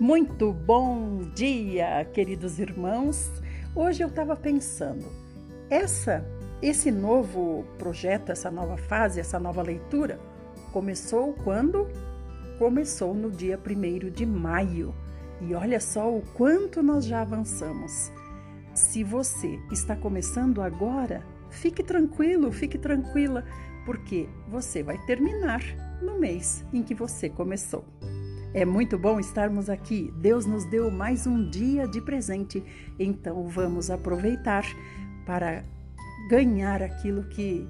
Muito bom dia, queridos irmãos. Hoje eu estava pensando, essa, esse novo projeto, essa nova fase, essa nova leitura começou quando? Começou no dia 1 de maio. E olha só o quanto nós já avançamos. Se você está começando agora, fique tranquilo, fique tranquila, porque você vai terminar no mês em que você começou. É muito bom estarmos aqui. Deus nos deu mais um dia de presente, então vamos aproveitar para ganhar aquilo que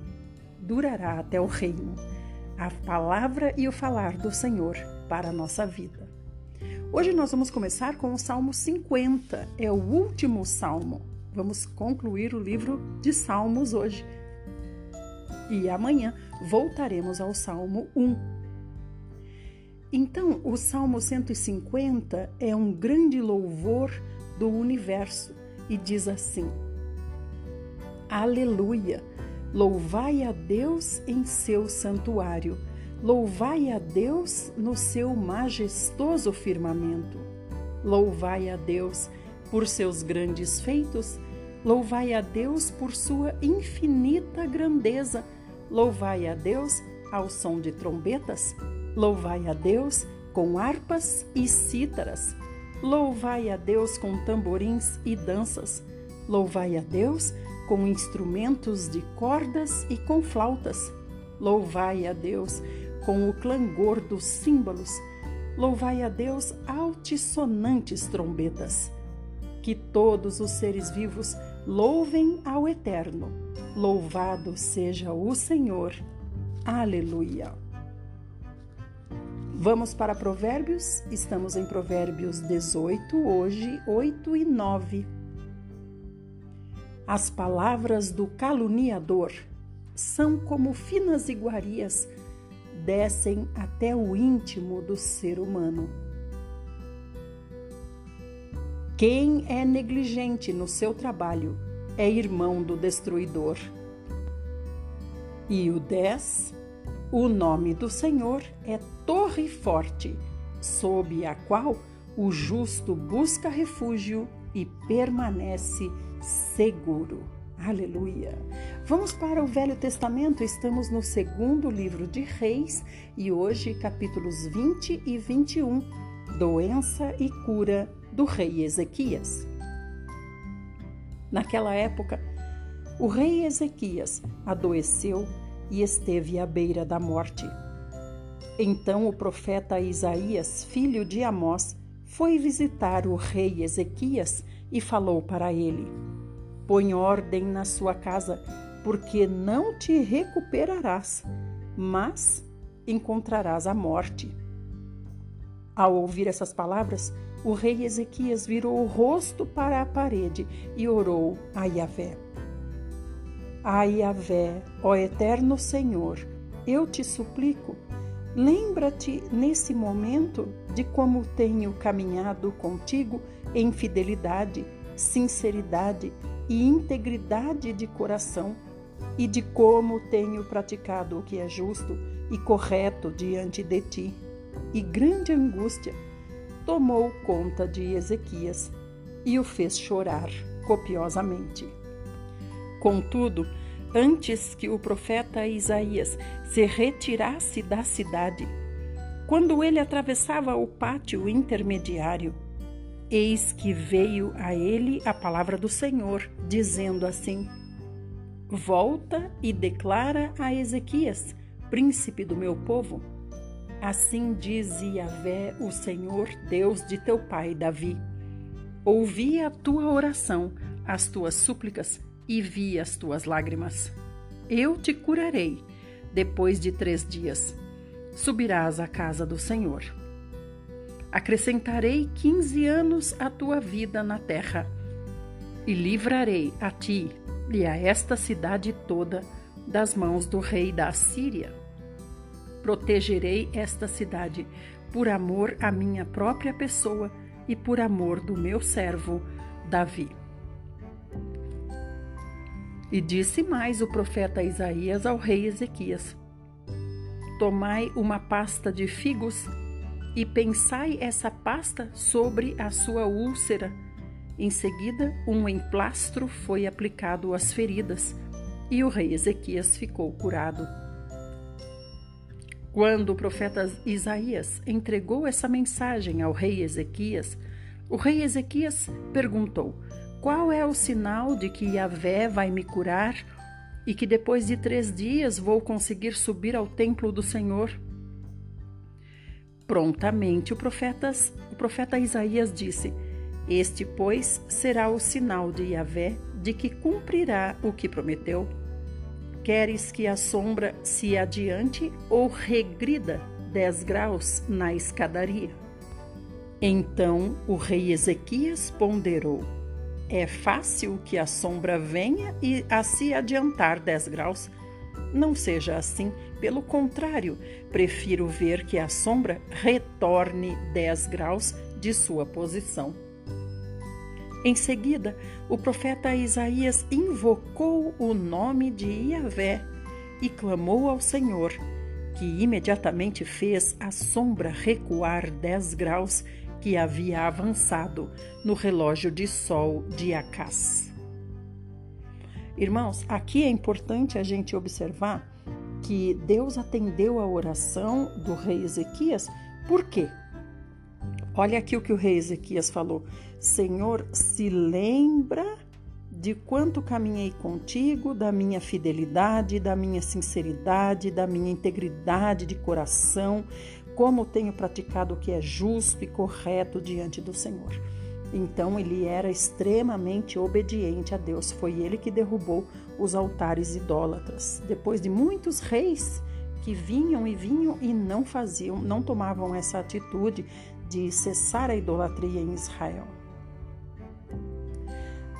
durará até o reino a palavra e o falar do Senhor para a nossa vida. Hoje nós vamos começar com o Salmo 50, é o último salmo. Vamos concluir o livro de Salmos hoje. E amanhã voltaremos ao Salmo 1. Então, o Salmo 150 é um grande louvor do universo e diz assim: Aleluia! Louvai a Deus em seu santuário, louvai a Deus no seu majestoso firmamento. Louvai a Deus por seus grandes feitos, louvai a Deus por sua infinita grandeza, louvai a Deus ao som de trombetas, Louvai a Deus com harpas e cítaras. Louvai a Deus com tamborins e danças. Louvai a Deus com instrumentos de cordas e com flautas. Louvai a Deus com o clangor dos símbolos. Louvai a Deus altissonantes trombetas. Que todos os seres vivos louvem ao Eterno. Louvado seja o Senhor. Aleluia. Vamos para Provérbios? Estamos em Provérbios 18, hoje 8 e 9. As palavras do caluniador são como finas iguarias, descem até o íntimo do ser humano. Quem é negligente no seu trabalho é irmão do destruidor. E o 10 o nome do Senhor é Torre Forte, sob a qual o justo busca refúgio e permanece seguro. Aleluia! Vamos para o Velho Testamento, estamos no segundo livro de Reis e hoje capítulos 20 e 21, doença e cura do rei Ezequias. Naquela época, o rei Ezequias adoeceu e esteve à beira da morte. Então o profeta Isaías, filho de Amós, foi visitar o rei Ezequias e falou para ele: Põe ordem na sua casa, porque não te recuperarás, mas encontrarás a morte. Ao ouvir essas palavras, o rei Ezequias virou o rosto para a parede e orou a Yahvé. Ai, Yahvé, ó eterno Senhor, eu te suplico, lembra-te nesse momento de como tenho caminhado contigo em fidelidade, sinceridade e integridade de coração, e de como tenho praticado o que é justo e correto diante de ti. E grande angústia tomou conta de Ezequias e o fez chorar copiosamente. Contudo, antes que o profeta Isaías se retirasse da cidade, quando ele atravessava o pátio intermediário, eis que veio a ele a palavra do Senhor, dizendo assim: Volta e declara a Ezequias, príncipe do meu povo. Assim diz Yahvé, o Senhor, Deus de teu pai Davi: Ouvi a tua oração, as tuas súplicas e vi as tuas lágrimas. Eu te curarei depois de três dias. Subirás à casa do Senhor. Acrescentarei quinze anos à tua vida na terra, e livrarei a ti e a esta cidade toda das mãos do rei da Assíria. Protegerei esta cidade por amor à minha própria pessoa e por amor do meu servo Davi. E disse mais o profeta Isaías ao rei Ezequias: Tomai uma pasta de figos e pensai essa pasta sobre a sua úlcera. Em seguida, um emplastro foi aplicado às feridas e o rei Ezequias ficou curado. Quando o profeta Isaías entregou essa mensagem ao rei Ezequias, o rei Ezequias perguntou: Qual é o sinal de que Yahvé vai me curar e que depois de três dias vou conseguir subir ao templo do Senhor? Prontamente o profeta, o profeta Isaías disse: Este, pois, será o sinal de Yahvé de que cumprirá o que prometeu. Queres que a sombra se adiante ou regrida dez graus na escadaria? Então o rei Ezequias ponderou: É fácil que a sombra venha e a se adiantar dez graus? Não seja assim, pelo contrário, prefiro ver que a sombra retorne dez graus de sua posição. Em seguida, o profeta Isaías invocou o nome de Iavé e clamou ao Senhor, que imediatamente fez a sombra recuar dez graus que havia avançado no relógio de sol de Acás. Irmãos, aqui é importante a gente observar que Deus atendeu a oração do rei Ezequias, por quê? Olha aqui o que o rei Ezequias falou: Senhor, se lembra de quanto caminhei contigo, da minha fidelidade, da minha sinceridade, da minha integridade de coração, como tenho praticado o que é justo e correto diante do Senhor. Então ele era extremamente obediente a Deus. Foi ele que derrubou os altares idólatras. Depois de muitos reis que vinham e vinham e não faziam, não tomavam essa atitude de cessar a idolatria em Israel.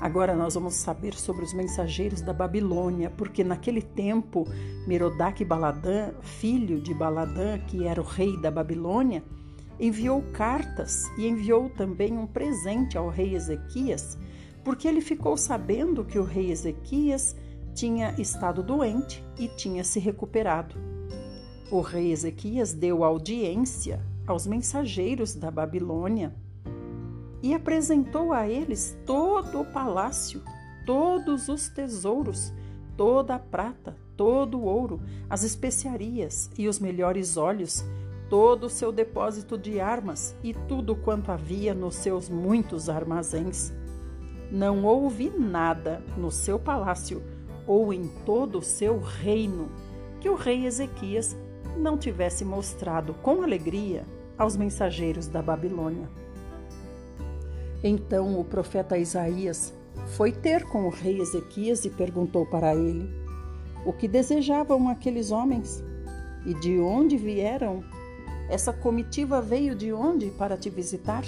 Agora nós vamos saber sobre os mensageiros da Babilônia, porque naquele tempo Merodach Baladã, filho de Baladã, que era o rei da Babilônia, enviou cartas e enviou também um presente ao rei Ezequias, porque ele ficou sabendo que o rei Ezequias tinha estado doente e tinha se recuperado. O rei Ezequias deu audiência aos mensageiros da Babilônia e apresentou a eles todo o palácio, todos os tesouros, toda a prata, todo o ouro, as especiarias e os melhores óleos, todo o seu depósito de armas e tudo quanto havia nos seus muitos armazéns. Não houve nada no seu palácio ou em todo o seu reino que o rei Ezequias não tivesse mostrado com alegria aos mensageiros da Babilônia. Então o profeta Isaías foi ter com o rei Ezequias e perguntou para ele: O que desejavam aqueles homens? E de onde vieram? Essa comitiva veio de onde para te visitar?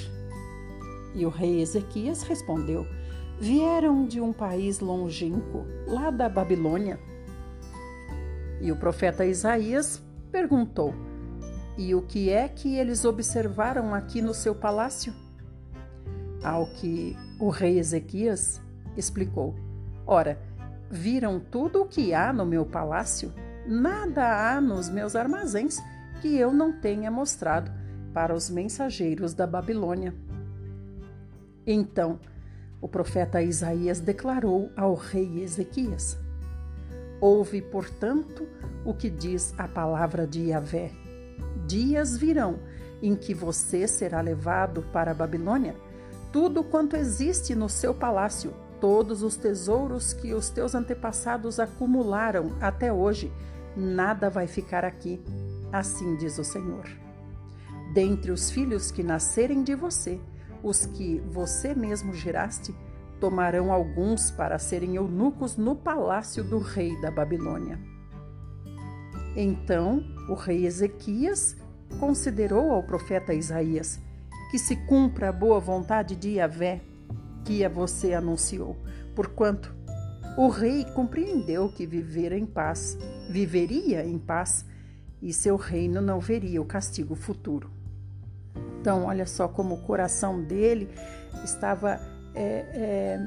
E o rei Ezequias respondeu: Vieram de um país longínquo, lá da Babilônia. E o profeta Isaías perguntou: E o que é que eles observaram aqui no seu palácio? Ao que o rei Ezequias explicou: Ora, viram tudo o que há no meu palácio? Nada há nos meus armazéns que eu não tenha mostrado para os mensageiros da Babilônia. Então, o profeta Isaías declarou ao rei Ezequias: Ouve, portanto, o que diz a palavra de Yahvé. Dias virão em que você será levado para a Babilônia tudo quanto existe no seu palácio, todos os tesouros que os teus antepassados acumularam até hoje, nada vai ficar aqui. Assim diz o Senhor. Dentre os filhos que nascerem de você, os que você mesmo geraste, tomarão alguns para serem eunucos no palácio do rei da Babilônia. Então o rei Ezequias considerou ao profeta Isaías que se cumpra a boa vontade de Yahvé que a você anunciou, porquanto o rei compreendeu que viver em paz, viveria em paz e seu reino não veria o castigo futuro. Então, olha só como o coração dele estava é, é,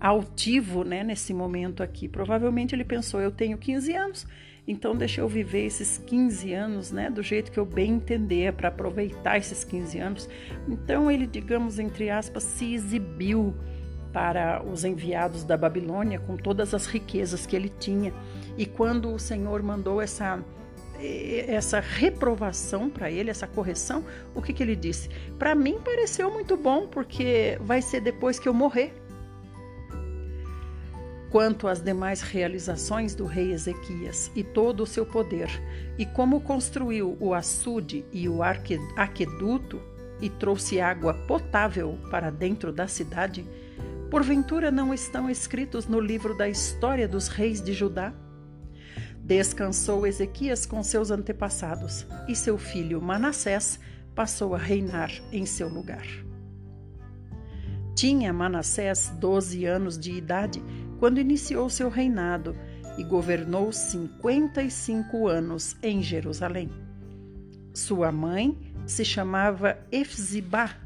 altivo né, nesse momento aqui. Provavelmente ele pensou: eu tenho 15 anos, Então deixa eu viver esses 15 anos, né, do jeito que eu bem entender, para aproveitar esses 15 anos. Então ele, digamos entre aspas, se exibiu para os enviados da Babilônia com todas as riquezas que ele tinha. E quando o Senhor mandou essa essa reprovação para ele, essa correção, o que, que ele disse? Para mim pareceu muito bom, porque vai ser depois que eu morrer. Quanto às demais realizações do rei Ezequias e todo o seu poder, e como construiu o açude e o aqueduto e trouxe água potável para dentro da cidade, porventura não estão escritos no livro da história dos reis de Judá? Descansou Ezequias com seus antepassados, e seu filho Manassés passou a reinar em seu lugar. Tinha Manassés doze anos de idade quando iniciou seu reinado e governou cinquenta e cinco anos em Jerusalém. Sua mãe se chamava Efzibá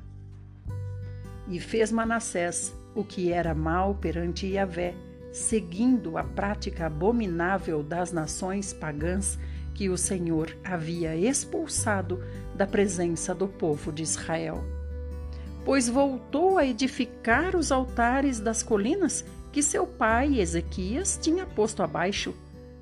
e fez Manassés o que era mal perante Yahvé seguindo a prática abominável das nações pagãs que o Senhor havia expulsado da presença do povo de Israel. Pois voltou a edificar os altares das colinas que seu pai Ezequias tinha posto abaixo.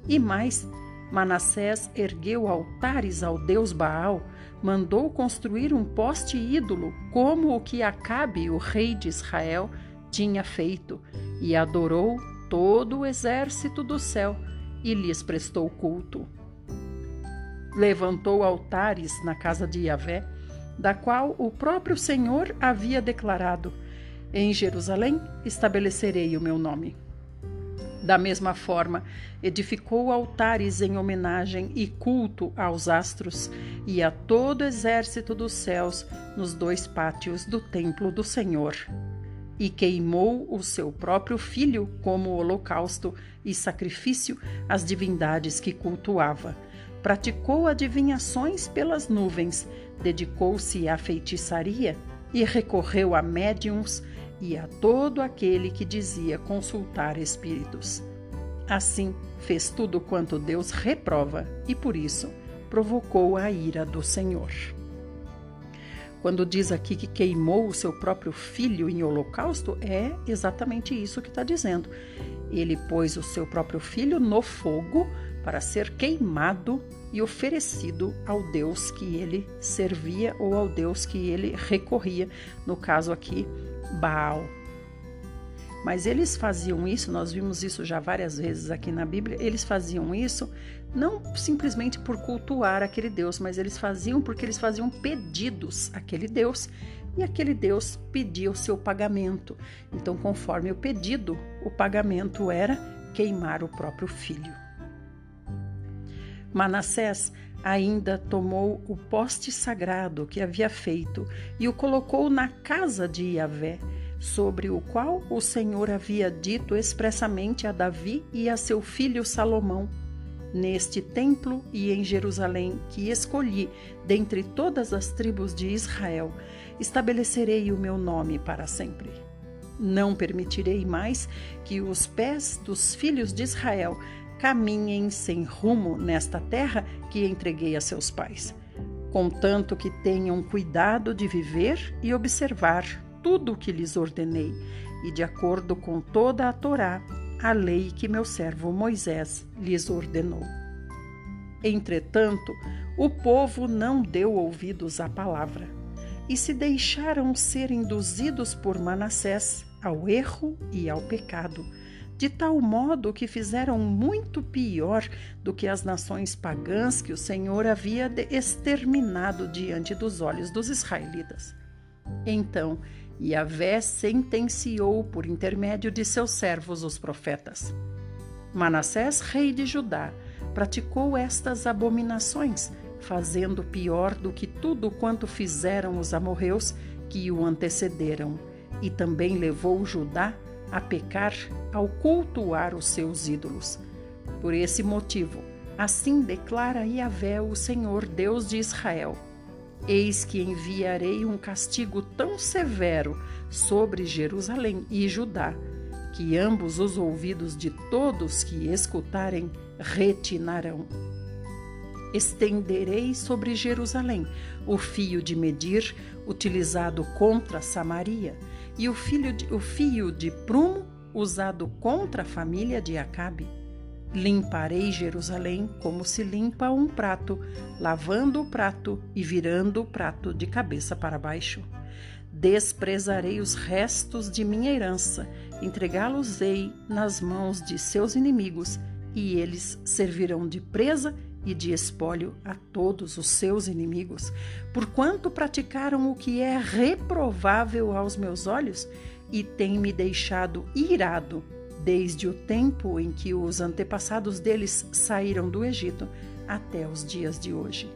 E mais, Manassés ergueu altares ao deus Baal, mandou construir um poste ídolo, como o que Acabe, o rei de Israel, tinha feito, e adorou todo o exército do céu e lhes prestou culto. Levantou altares na casa de Yahvé, da qual o próprio Senhor havia declarado: Em Jerusalém estabelecerei o meu nome. Da mesma forma, edificou altares em homenagem e culto aos astros e a todo o exército dos céus nos dois pátios do templo do Senhor e queimou o seu próprio filho como holocausto e sacrifício às divindades que cultuava. Praticou adivinhações pelas nuvens, dedicou-se à feitiçaria e recorreu a médiums e a todo aquele que dizia consultar espíritos. Assim, fez tudo quanto Deus reprova e por isso provocou a ira do Senhor. Quando diz aqui que queimou o seu próprio filho em holocausto, é exatamente isso que está dizendo. Ele pôs o seu próprio filho no fogo para ser queimado e oferecido ao Deus que ele servia ou ao Deus que ele recorria, no caso aqui, Baal. Mas eles faziam isso, nós vimos isso já várias vezes aqui na Bíblia, eles faziam isso não simplesmente por cultuar aquele Deus, mas eles faziam porque eles faziam pedidos àquele Deus e aquele Deus pedia o seu pagamento. Então, conforme o pedido, o pagamento era queimar o próprio filho. Manassés ainda tomou o poste sagrado que havia feito e o colocou na casa de Yahvé, sobre o qual o Senhor havia dito expressamente a Davi e a seu filho Salomão neste templo e em Jerusalém, que escolhi dentre todas as tribos de Israel, estabelecerei o meu nome para sempre. Não permitirei mais que os pés dos filhos de Israel caminhem sem rumo nesta terra que entreguei a seus pais, contanto que tenham cuidado de viver e observar tudo o que lhes ordenei, e de acordo com toda a Torá a lei que meu servo Moisés lhes ordenou. Entretanto, o povo não deu ouvidos à palavra e se deixaram ser induzidos por Manassés ao erro e ao pecado, de tal modo que fizeram muito pior do que as nações pagãs que o Senhor havia exterminado diante dos olhos dos israelitas. Então, Yahvé sentenciou por intermédio de seus servos os profetas. Manassés, rei de Judá, praticou estas abominações, fazendo pior do que tudo quanto fizeram os amorreus que o antecederam, e também levou Judá a pecar ao cultuar os seus ídolos. Por esse motivo, assim declara Yahvé, o Senhor Deus de Israel: Eis que enviarei um castigo tão severo sobre Jerusalém e Judá, que ambos os ouvidos de todos que escutarem retinarão. Estenderei sobre Jerusalém o fio de medir utilizado contra Samaria e o, de, o fio de prumo usado contra a família de Acabe. Limparei Jerusalém como se limpa um prato, lavando o prato e virando o prato de cabeça para baixo. Desprezarei os restos de minha herança, entregá-los-ei nas mãos de seus inimigos, e eles servirão de presa e de espólio a todos os seus inimigos, porquanto praticaram o que é reprovável aos meus olhos e têm me deixado irado desde o tempo em que os antepassados deles saíram do Egito até os dias de hoje.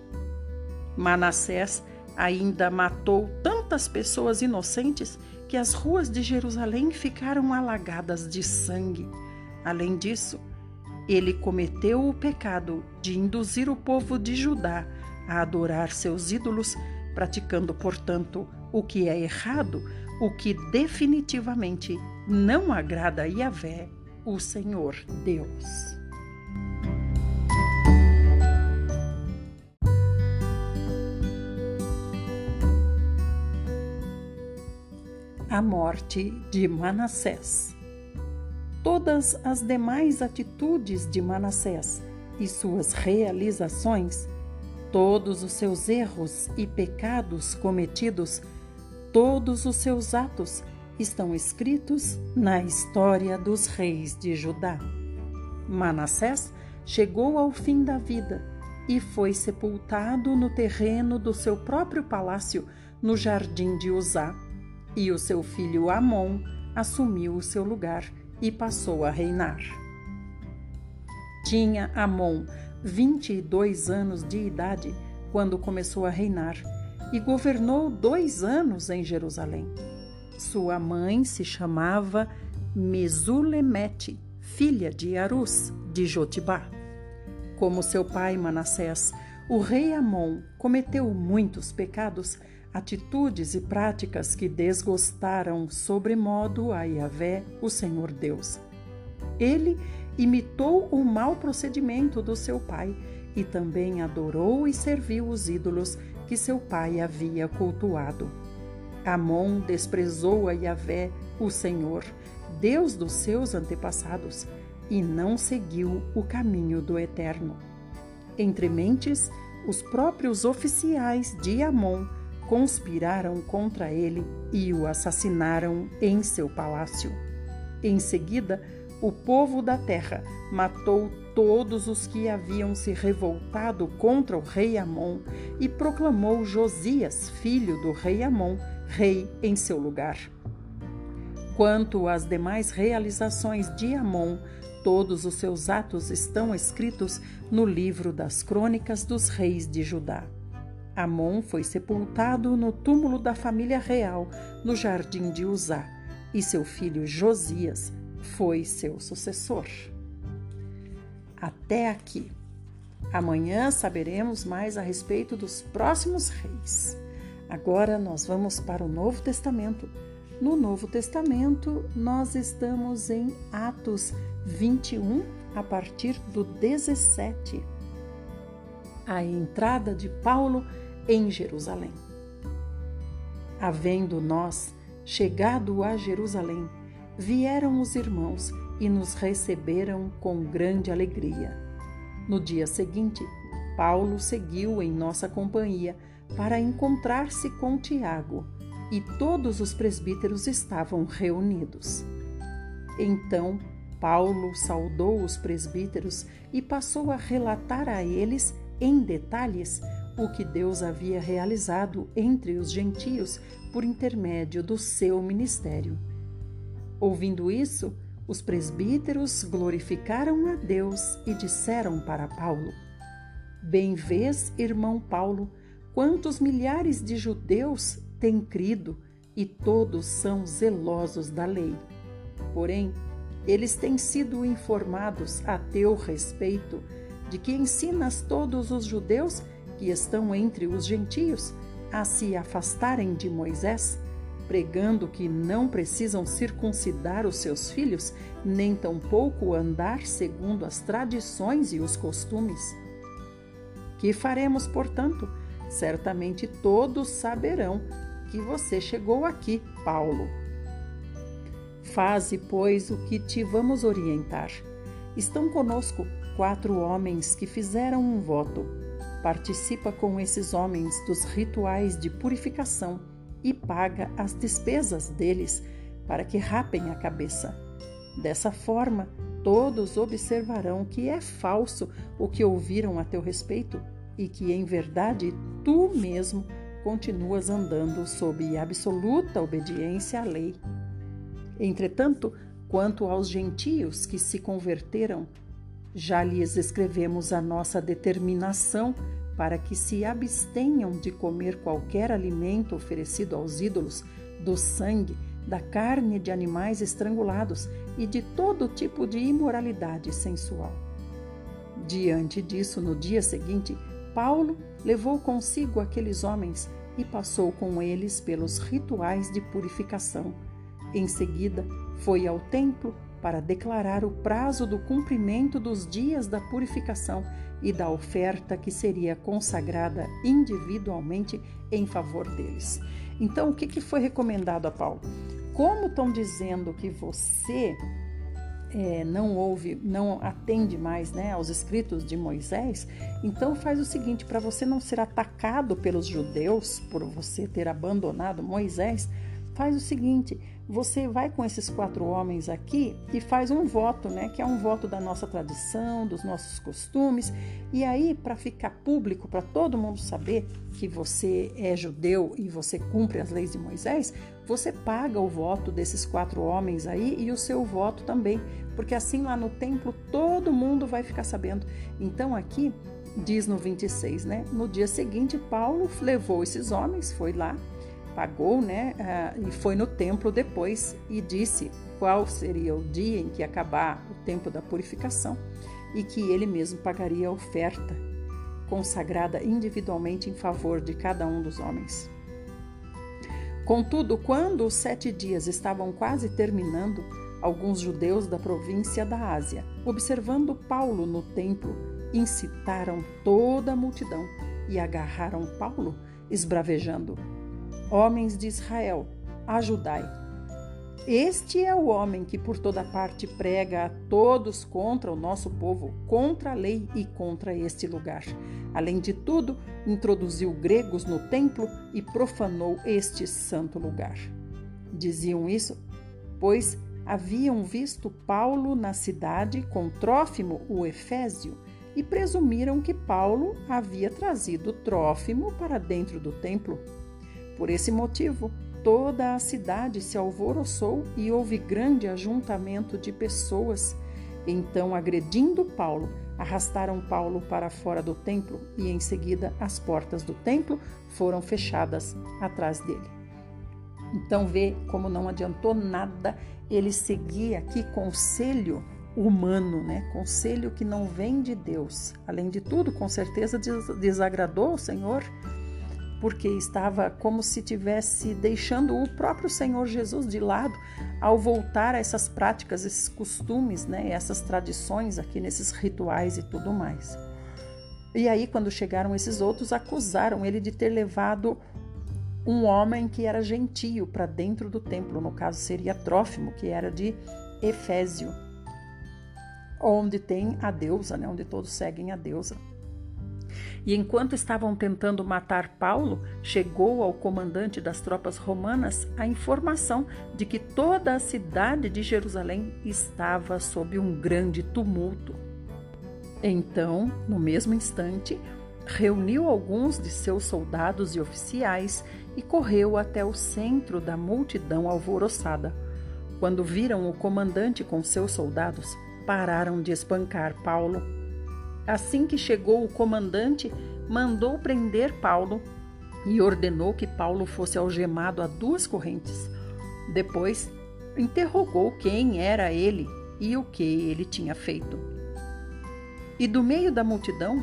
Manassés ainda matou tantas pessoas inocentes que as ruas de Jerusalém ficaram alagadas de sangue. Além disso, ele cometeu o pecado de induzir o povo de Judá a adorar seus ídolos, praticando, portanto, o que é errado, o que definitivamente não agrada a Yahvé, o Senhor Deus. A morte de Manassés. Todas as demais atitudes de Manassés e suas realizações, todos os seus erros e pecados cometidos, todos os seus atos estão escritos na história dos reis de Judá. Manassés chegou ao fim da vida e foi sepultado no terreno do seu próprio palácio, no jardim de Uzá, e o seu filho Amon assumiu o seu lugar e passou a reinar. Tinha Amon 22 anos de idade quando começou a reinar e governou dois anos em Jerusalém. Sua mãe se chamava Mesulemete, filha de Arus, de Jotibá. Como seu pai Manassés, o rei Amon cometeu muitos pecados, atitudes e práticas que desgostaram sobremodo a Yahvé, o Senhor Deus. Ele imitou o mau procedimento do seu pai e também adorou e serviu os ídolos que seu pai havia cultuado. Amon desprezou a Yahvé, o Senhor, Deus dos seus antepassados, e não seguiu o caminho do Eterno. Entre mentes, os próprios oficiais de Amon conspiraram contra ele e o assassinaram em seu palácio. Em seguida, o povo da terra matou todos os que haviam se revoltado contra o rei Amon e proclamou Josias, filho do rei Amon, rei em seu lugar. Quanto às demais realizações de Amon, todos os seus atos estão escritos no livro das crônicas dos reis de Judá. Amon foi sepultado no túmulo da família real, no jardim de Uzá, e seu filho Josias foi seu sucessor. Até aqui. Amanhã saberemos mais a respeito dos próximos reis. Agora nós vamos para o Novo Testamento. No Novo Testamento, nós estamos em Atos 21, a partir do 17. A entrada de Paulo em Jerusalém. Havendo nós chegado a Jerusalém, vieram os irmãos e nos receberam com grande alegria. No dia seguinte, Paulo seguiu em nossa companhia para encontrar-se com Tiago, e todos os presbíteros estavam reunidos. Então Paulo saudou os presbíteros e passou a relatar a eles, em detalhes, o que Deus havia realizado entre os gentios por intermédio do seu ministério. Ouvindo isso, os presbíteros glorificaram a Deus e disseram para Paulo: Bem vês, irmão Paulo, quantos milhares de judeus têm crido e todos são zelosos da lei. Porém, eles têm sido informados a teu respeito de que ensinas todos os judeus estão entre os gentios a se afastarem de Moisés, pregando que não precisam circuncidar os seus filhos, nem tampouco andar segundo as tradições e os costumes. Que faremos, portanto? Certamente todos saberão que você chegou aqui, Paulo. Faze, pois, o que te vamos orientar. Estão conosco quatro homens que fizeram um voto. Participa com esses homens dos rituais de purificação e paga as despesas deles para que rapem a cabeça. Dessa forma, todos observarão que é falso o que ouviram a teu respeito e que, em verdade, tu mesmo continuas andando sob absoluta obediência à lei. Entretanto, quanto aos gentios que se converteram, já lhes escrevemos a nossa determinação para que se abstenham de comer qualquer alimento oferecido aos ídolos, do sangue, da carne de animais estrangulados e de todo tipo de imoralidade sensual. Diante disso, no dia seguinte, Paulo levou consigo aqueles homens e passou com eles pelos rituais de purificação. Em seguida, foi ao templo para declarar o prazo do cumprimento dos dias da purificação e da oferta que seria consagrada individualmente em favor deles. Então, o que, foi recomendado a Paulo? Como estão dizendo que você é, não ouve, não atende mais né, aos escritos de Moisés, então faz o seguinte: para você não ser atacado pelos judeus por você ter abandonado Moisés, faz o seguinte: você vai com esses quatro homens aqui e faz um voto, né? Que é um voto da nossa tradição, dos nossos costumes. E aí, para ficar público, para todo mundo saber que você é judeu e você cumpre as leis de Moisés, você paga o voto desses quatro homens aí e o seu voto também, porque assim lá no templo todo mundo vai ficar sabendo. Então aqui diz no 26, né? No dia seguinte, Paulo levou esses homens, foi lá pagou, né? Uh, e foi no templo depois e disse qual seria o dia em que acabar o tempo da purificação e que ele mesmo pagaria a oferta consagrada individualmente em favor de cada um dos homens. Contudo, quando os sete dias estavam quase terminando, alguns judeus da província da Ásia, observando Paulo no templo, incitaram toda a multidão e agarraram Paulo, esbravejando: Homens de Israel, ajudai. Este é o homem que por toda parte prega a todos contra o nosso povo, contra a lei e contra este lugar. Além de tudo, introduziu gregos no templo e profanou este santo lugar. Diziam isso, pois haviam visto Paulo na cidade com Trófimo, o Efésio, e presumiram que Paulo havia trazido Trófimo para dentro do templo. Por esse motivo, toda a cidade se alvoroçou e houve grande ajuntamento de pessoas. Então, agredindo Paulo, arrastaram Paulo para fora do templo e, em seguida, as portas do templo foram fechadas atrás dele. Então, vê como não adiantou nada ele seguir aqui conselho humano, né? Conselho que não vem de Deus. Além de tudo, com certeza desagradou o Senhor porque estava como se tivesse deixando o próprio Senhor Jesus de lado ao voltar a essas práticas, esses costumes, né, essas tradições aqui nesses rituais e tudo mais. E aí, quando chegaram esses outros, acusaram ele de ter levado um homem que era gentio para dentro do templo, no caso seria Trófimo, que era de Efésio, onde tem a deusa, né, onde todos seguem a deusa. E enquanto estavam tentando matar Paulo, chegou ao comandante das tropas romanas a informação de que toda a cidade de Jerusalém estava sob um grande tumulto. Então, no mesmo instante, reuniu alguns de seus soldados e oficiais e correu até o centro da multidão alvoroçada. Quando viram o comandante com seus soldados, pararam de espancar Paulo Assim que chegou o comandante, mandou prender Paulo e ordenou que Paulo fosse algemado a duas correntes. Depois, interrogou quem era ele e o que ele tinha feito. E do meio da multidão,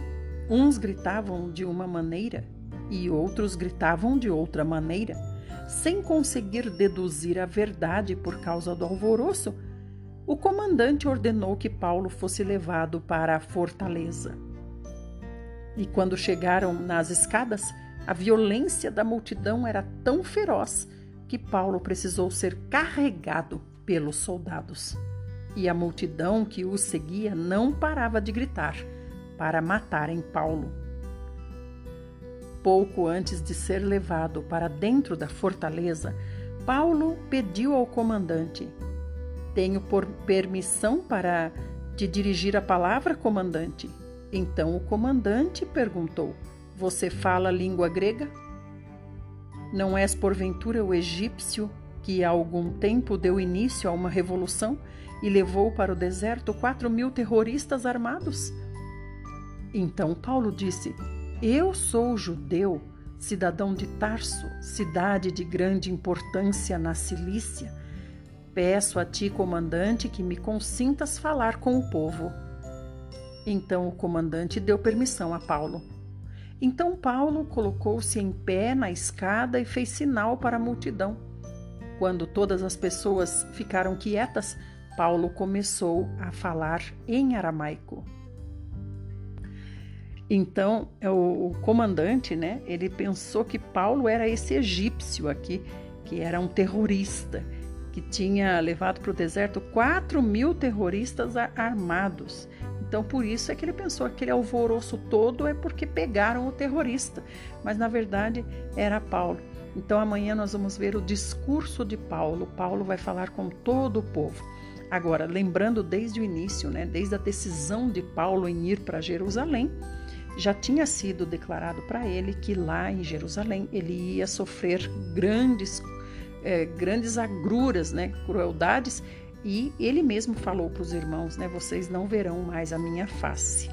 uns gritavam de uma maneira e outros gritavam de outra maneira. sem conseguir deduzir a verdade por causa do alvoroço, o comandante ordenou que Paulo fosse levado para a fortaleza. E quando chegaram nas escadas, a violência da multidão era tão feroz que Paulo precisou ser carregado pelos soldados. E a multidão que o seguia não parava de gritar para matarem Paulo. Pouco antes de ser levado para dentro da fortaleza, Paulo pediu ao comandante: Tenho por permissão para te dirigir a palavra, comandante? Então o comandante perguntou: Você fala língua grega? Não és porventura o egípcio que há algum tempo deu início a uma revolução e levou para o deserto quatro mil terroristas armados? Então Paulo disse: eu sou judeu, cidadão de Tarso, cidade de grande importância na Cilícia. Peço a ti, comandante, que me consintas falar com o povo. Então o comandante deu permissão a Paulo. Então Paulo colocou-se em pé na escada e fez sinal para a multidão. Quando todas as pessoas ficaram quietas, Paulo começou a falar em aramaico. Então, é o, comandante, né, ele pensou que Paulo era esse egípcio aqui, que era um terrorista, que tinha levado para o deserto 4 mil terroristas armados. Então, por isso é que ele pensou que aquele alvoroço todo é porque pegaram o terrorista, mas na verdade era Paulo. Então, amanhã nós vamos ver o discurso de Paulo. Paulo vai falar com todo o povo. Agora, lembrando desde o início, né, desde a decisão de Paulo em ir para Jerusalém, já tinha sido declarado para ele que lá em Jerusalém ele ia sofrer grandes, é, grandes agruras, né, crueldades, e ele mesmo falou para os irmãos, né, vocês não verão mais a minha face.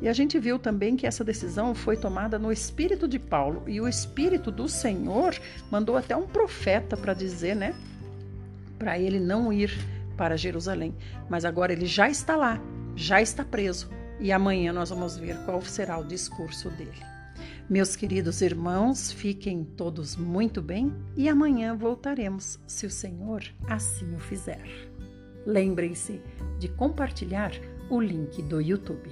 E a gente viu também que essa decisão foi tomada no espírito de Paulo, e o espírito do Senhor mandou até um profeta para dizer, né, para ele não ir para Jerusalém, mas agora ele já está lá, já está preso e amanhã nós vamos ver qual será o discurso dele. Meus queridos irmãos, fiquem todos muito bem e amanhã voltaremos, se o Senhor assim o fizer. Lembrem-se de compartilhar o link do YouTube.